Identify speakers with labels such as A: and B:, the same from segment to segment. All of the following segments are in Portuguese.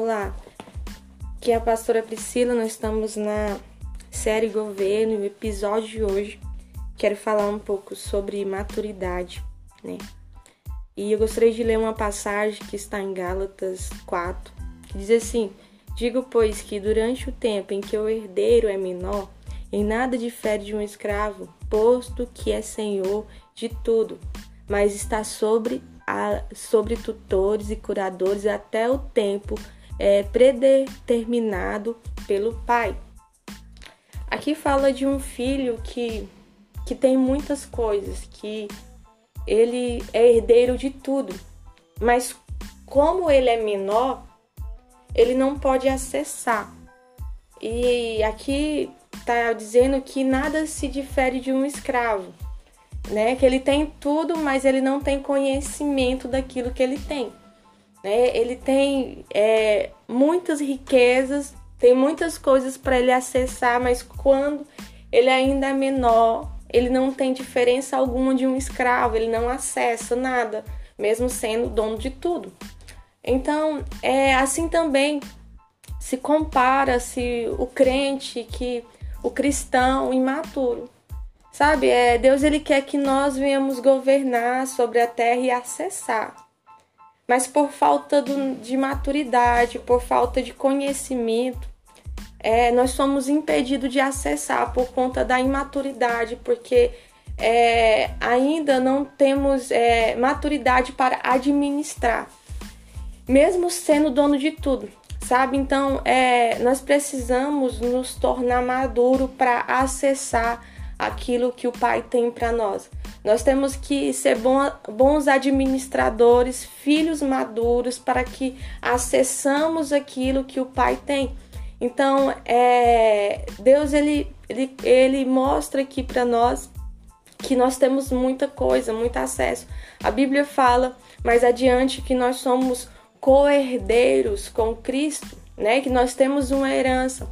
A: Olá, aqui é a pastora Priscila, nós estamos na série Governo e o episódio de hoje quero falar um pouco sobre maturidade, né? E eu gostaria de ler uma passagem que está em Gálatas 4, que diz assim: Digo, pois, que durante o tempo em que o herdeiro é menor, em nada difere de um escravo, posto que é senhor de tudo, mas está sobre, a, sobre tutores e curadores até o tempo é, predeterminado pelo pai. Aqui fala de um filho que, que tem muitas coisas, que ele é herdeiro de tudo, mas como ele é menor, ele não pode acessar. E aqui está dizendo que nada se difere de um escravo, né? Que ele tem tudo, mas ele não tem conhecimento daquilo que ele tem. Né? Ele tem é, muitas riquezas, tem muitas coisas para ele acessar, mas quando ele ainda é menor, ele não tem diferença alguma de um escravo, ele não acessa nada, mesmo sendo dono de tudo. Então, é assim também se compara-se o crente que o cristão imaturo. Sabe, é, Deus ele quer que nós venhamos governar sobre a terra e acessar. Mas por falta do, de maturidade, por falta de conhecimento, é, nós somos impedidos de acessar por conta da imaturidade, porque é, ainda não temos é, maturidade para administrar, mesmo sendo dono de tudo, sabe? Então, é, nós precisamos nos tornar maduro para acessar aquilo que o Pai tem para nós. Nós temos que ser bons administradores, filhos maduros, para que acessamos aquilo que o Pai tem. Então, é, Deus ele, ele, ele mostra aqui para nós que nós temos muita coisa, muito acesso. A Bíblia fala mais adiante que nós somos co-herdeiros com Cristo, né? Que nós temos uma herança.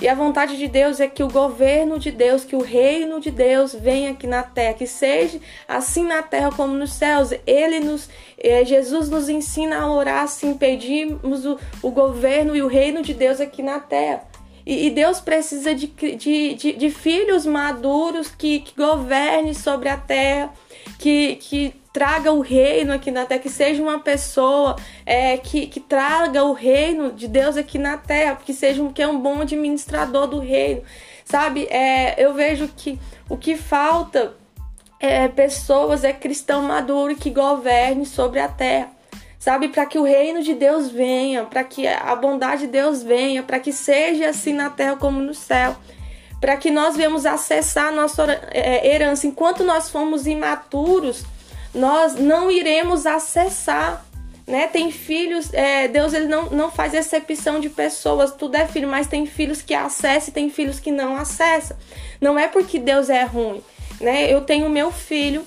A: E a vontade de Deus é que o governo de Deus, que o reino de Deus venha aqui na terra, que seja assim na terra como nos céus. Ele nos, eh, Jesus nos ensina a orar assim, pedimos o, o governo e o reino de Deus aqui na terra. E, Deus precisa de, de, de, de filhos maduros que, que governem sobre a terra, que, que traga o reino aqui na terra, que seja uma pessoa é, que, que traga o reino de Deus aqui na terra, que seja um, que é um bom administrador do reino, sabe? É, eu vejo que o que falta é pessoas, é cristão maduro que governe sobre a terra sabe? Para que o reino de Deus venha, para que a bondade de Deus venha, para que seja assim na terra como no céu, para que nós venhamos acessar a nossa é, herança. Enquanto nós formos imaturos, nós não iremos acessar. Né? Tem filhos, é, Deus ele não, não faz exceção de pessoas, tudo é filho, mas tem filhos que acessam e tem filhos que não acessam. Não é porque Deus é ruim, né? Eu tenho meu filho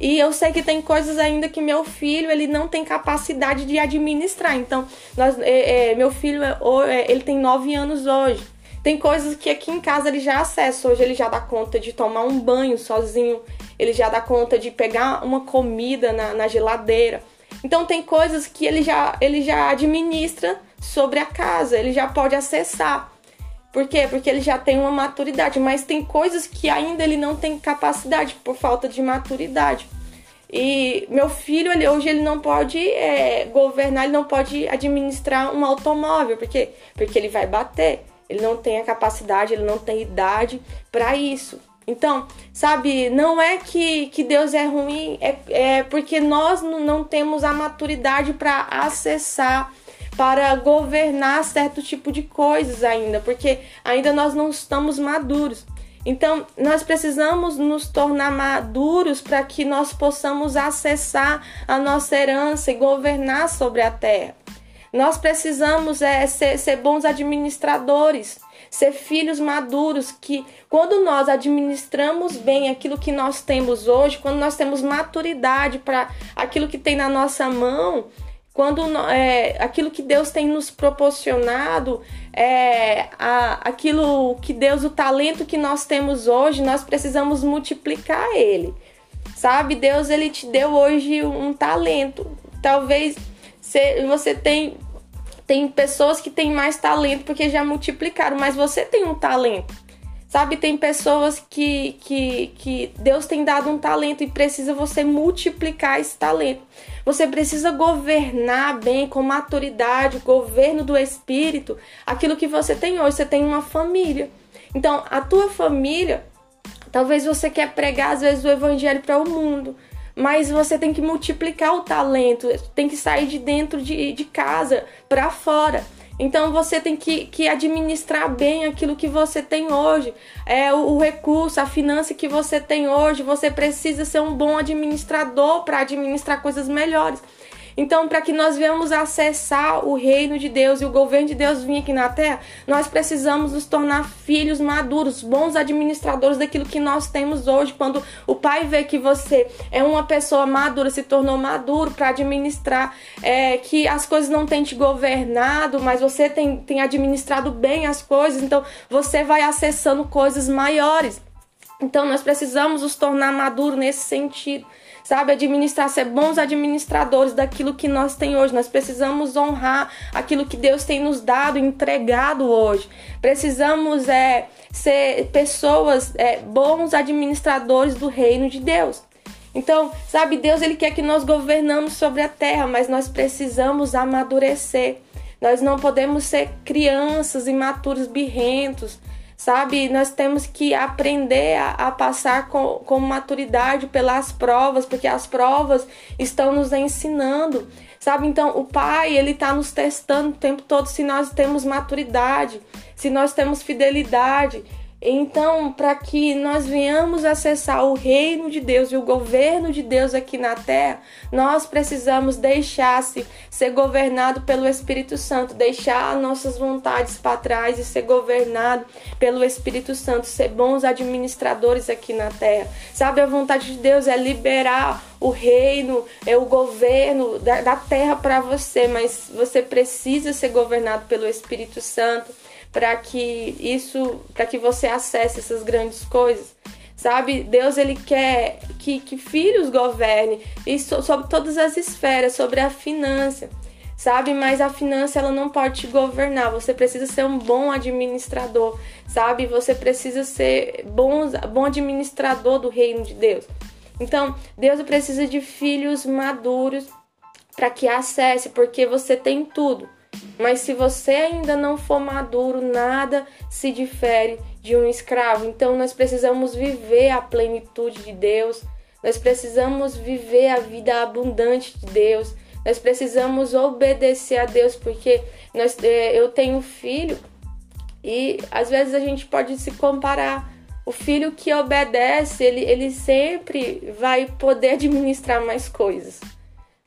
A: e eu sei que tem coisas ainda que meu filho ele não tem capacidade de administrar. Então, nós, é, é, meu filho é, é, ele tem nove anos hoje. Tem coisas que aqui em casa ele já acessa. Hoje ele já dá conta de tomar um banho sozinho ele já dá conta de pegar uma comida na, na geladeira. Então tem coisas que ele já, ele já administra sobre a casa, ele já pode acessar. Por quê? Porque ele já tem uma maturidade, mas tem coisas que ainda ele não tem capacidade por falta de maturidade. E meu filho, ele, hoje ele não pode é, governar, ele não pode administrar um automóvel, porque porque ele vai bater. Ele não tem a capacidade, ele não tem idade para isso. Então, sabe, não é que, que Deus é ruim, é, é porque nós não temos a maturidade para acessar, para governar certo tipo de coisas ainda, porque ainda nós não estamos maduros. Então, nós precisamos nos tornar maduros para que nós possamos acessar a nossa herança e governar sobre a terra. Nós precisamos é, ser, ser bons administradores ser filhos maduros que quando nós administramos bem aquilo que nós temos hoje, quando nós temos maturidade para aquilo que tem na nossa mão, quando é, aquilo que Deus tem nos proporcionado, é, a, aquilo que Deus, o talento que nós temos hoje, nós precisamos multiplicar ele. Sabe, Deus ele te deu hoje um talento. Talvez você tem Tem pessoas que têm mais talento porque já multiplicaram, mas você tem um talento. Sabe, tem pessoas que, que, que Deus tem dado um talento e precisa você multiplicar esse talento. Você precisa governar bem, com maturidade, governo do Espírito, aquilo que você tem hoje. Você tem uma família. Então, a tua família, talvez você quer pregar, às vezes, o evangelho para o mundo mas você tem que multiplicar o talento, tem que sair de dentro de, de casa para fora. Então você tem que, que administrar bem aquilo que você tem hoje, é o, o recurso, a finança que você tem hoje. Você precisa ser um bom administrador para administrar coisas melhores. Então, para que nós venhamos acessar o reino de Deus e o governo de Deus vir aqui na terra, nós precisamos nos tornar filhos maduros, bons administradores daquilo que nós temos hoje. Quando o pai vê que você é uma pessoa madura, se tornou maduro para administrar, é, que as coisas não têm te governado, mas você tem, tem administrado bem as coisas, então você vai acessando coisas maiores. Então, nós precisamos nos tornar maduros nesse sentido sabe? Administrar, ser bons administradores daquilo que nós tem hoje. Nós precisamos honrar aquilo que Deus tem nos dado, entregado hoje. Precisamos é, ser pessoas, é, bons administradores do reino de Deus. Então, sabe, Deus ele quer que nós governamos sobre a terra, mas nós precisamos amadurecer. Nós não podemos ser crianças imaturos, birrentos, sabe? Nós temos que aprender a, a passar com, com maturidade pelas provas, porque as provas estão nos ensinando, sabe? Então, o Pai, ele está nos testando o tempo todo se nós temos maturidade, se nós temos fidelidade. Então, para que nós venhamos acessar o reino de Deus e o governo de Deus aqui na terra, nós precisamos deixar-se ser governado pelo Espírito Santo, deixar nossas vontades para trás e ser governado pelo Espírito Santo, ser bons administradores aqui na terra. Sabe, a vontade de Deus é liberar o reino, é o governo da, da terra para você, mas você precisa ser governado pelo Espírito Santo para que isso, para que você acesse essas grandes coisas. Sabe? Deus ele quer que, que filhos governem isso sobre todas as esferas, sobre a finança. Sabe? Mas a finança ela não pode te governar. Você precisa ser um bom administrador, sabe? Você precisa ser bom, bom administrador do reino de Deus. Então, Deus precisa de filhos maduros para que acesse, porque você tem tudo. Mas se você ainda não for maduro, nada se difere de um escravo. Então nós precisamos viver a plenitude de Deus. Nós precisamos viver a vida abundante de Deus. Nós precisamos obedecer a Deus, porque nós, é, eu tenho filho e às vezes a gente pode se comparar. O filho que obedece, ele, ele sempre vai poder administrar mais coisas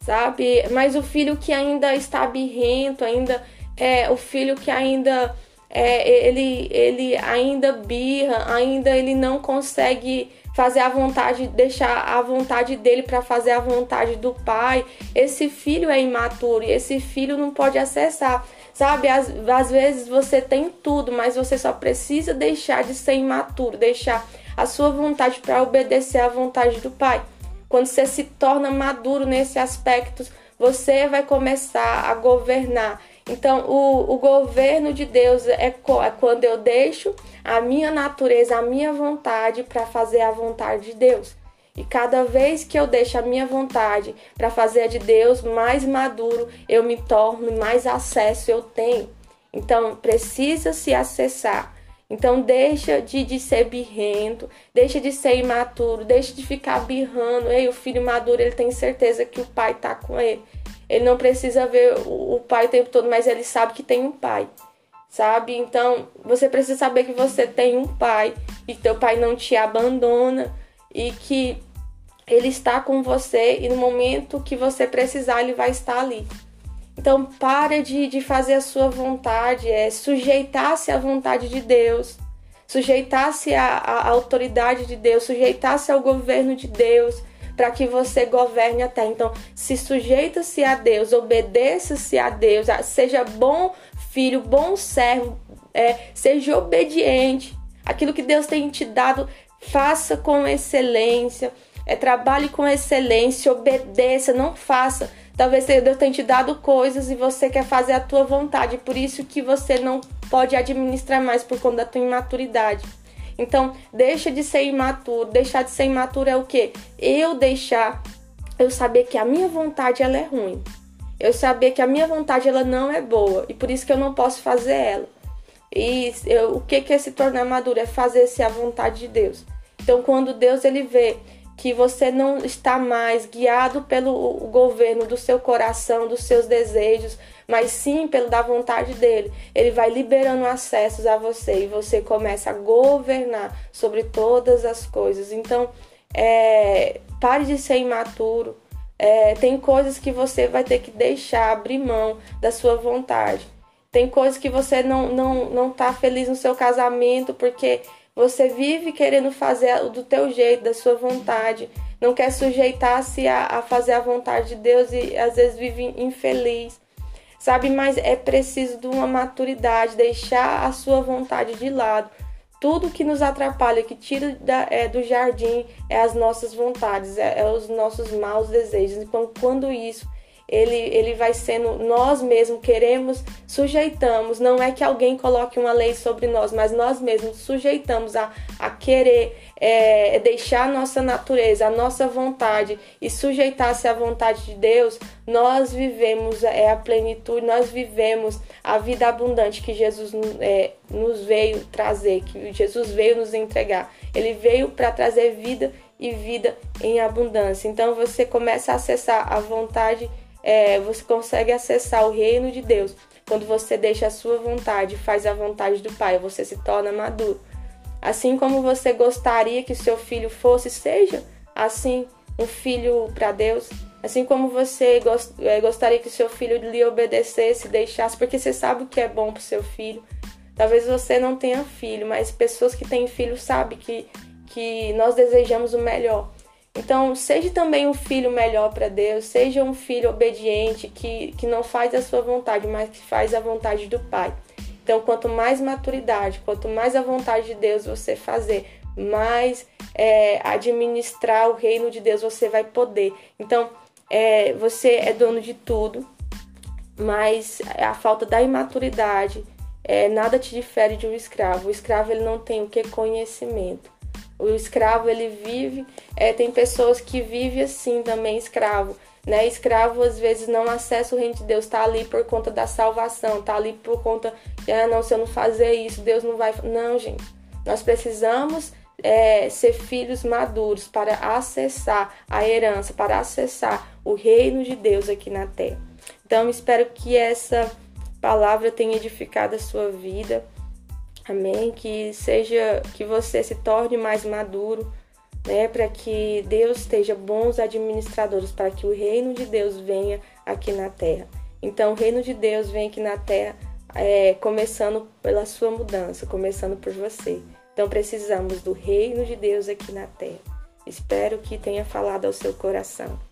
A: sabe? Mas o filho que ainda está birrento, ainda é o filho que ainda é, ele, ele ainda birra, ainda ele não consegue fazer a vontade, deixar a vontade dele para fazer a vontade do pai. Esse filho é imaturo e esse filho não pode acessar. Sabe, às, às vezes você tem tudo, mas você só precisa deixar de ser imaturo, deixar a sua vontade para obedecer à vontade do pai. Quando você se torna maduro nesse aspecto, você vai começar a governar. Então, o, o governo de Deus é, é quando eu deixo a minha natureza, a minha vontade para fazer a vontade de Deus. E cada vez que eu deixo a minha vontade para fazer a de Deus mais maduro, eu me torno, mais acesso eu tenho. Então, precisa se acessar então deixa de, de ser birrento, deixa de ser imaturo, deixa de ficar birrando. Ei, o filho maduro, ele tem certeza que o pai tá com ele. Ele não precisa ver o, o pai o tempo todo, mas ele sabe que tem um pai. Sabe? Então, você precisa saber que você tem um pai e teu pai não te abandona e que ele está com você e no momento que você precisar, ele vai estar ali. Então, pare de, de fazer a sua vontade, é sujeitar-se à vontade de Deus, sujeitar-se à, à autoridade de Deus, sujeitar-se ao governo de Deus, para que você governe até. Então, se sujeita-se a Deus, obedeça-se a Deus, seja bom filho, bom servo, é, seja obediente. Aquilo que Deus tem te dado, faça com excelência É trabalhe com excelência, obedeça, não faça. Talvez Deus tenha te dado coisas e você quer fazer a tua vontade, por isso que você não pode administrar mais por conta da tua imaturidade. Então, deixa de ser imaturo. Deixar de ser imaturo é o quê? Eu deixar, eu saber que a minha vontade ela é ruim. Eu saber que a minha vontade ela não é boa e por isso que eu não posso fazer ela. E eu, o que, que é se tornar maduro? É fazer-se a vontade de Deus. Então, quando Deus ele vê que você não está mais guiado pelo governo do seu coração, dos seus desejos, mas sim pelo da vontade dele. Ele vai liberando acessos a você e você começa a governar sobre todas as coisas. Então, é, pare de ser imaturo. É, tem coisas que você vai ter que deixar, abrir mão da sua vontade. Tem coisas que você não, não, não tá feliz no seu casamento porque você vive querendo fazer do teu jeito, da sua vontade. Não quer sujeitar-se a, a fazer a vontade de Deus e às vezes vive infeliz. Sabe, mas é preciso de uma maturidade, deixar a sua vontade de lado. Tudo que nos atrapalha, que tira da, é, do jardim, é as nossas vontades, é, é os nossos maus desejos. Então, quando isso ele, ele vai sendo nós mesmos queremos, sujeitamos, não é que alguém coloque uma lei sobre nós, mas nós mesmos sujeitamos a, a querer é, deixar a nossa natureza, a nossa vontade e sujeitar-se à vontade de Deus, nós vivemos é, a plenitude, nós vivemos a vida abundante que Jesus é, nos veio trazer, que Jesus veio nos entregar. Ele veio para trazer vida e vida em abundância. Então você começa a acessar a vontade é, você consegue acessar o reino de Deus. Quando você deixa a sua vontade, faz a vontade do Pai, você se torna maduro. Assim como você gostaria que seu filho fosse, seja assim um filho para Deus. Assim como você é, gostaria que seu filho lhe obedecesse, deixasse, porque você sabe o que é bom para seu filho. Talvez você não tenha filho, mas pessoas que têm filho sabem que, que nós desejamos o melhor. Então, seja também um filho melhor para Deus, seja um filho obediente, que, que não faz a sua vontade, mas que faz a vontade do Pai. Então, quanto mais maturidade, quanto mais a vontade de Deus você fazer, mais é, administrar o reino de Deus você vai poder. Então, é, você é dono de tudo, mas a falta da imaturidade é, nada te difere de um escravo. O escravo ele não tem o que conhecimento. O escravo ele vive, é, tem pessoas que vivem assim também escravo, né? Escravo às vezes não acessa o reino de Deus, tá ali por conta da salvação, tá ali por conta, ah, não, se eu não fazer isso, Deus não vai. Não, gente. Nós precisamos é, ser filhos maduros para acessar a herança, para acessar o reino de Deus aqui na terra. Então, espero que essa palavra tenha edificado a sua vida. Amém? Que seja que você se torne mais maduro, né, para que Deus esteja bons administradores, para que o reino de Deus venha aqui na terra. Então, o reino de Deus vem aqui na terra, é, começando pela sua mudança, começando por você. Então, precisamos do reino de Deus aqui na terra. Espero que tenha falado ao seu coração.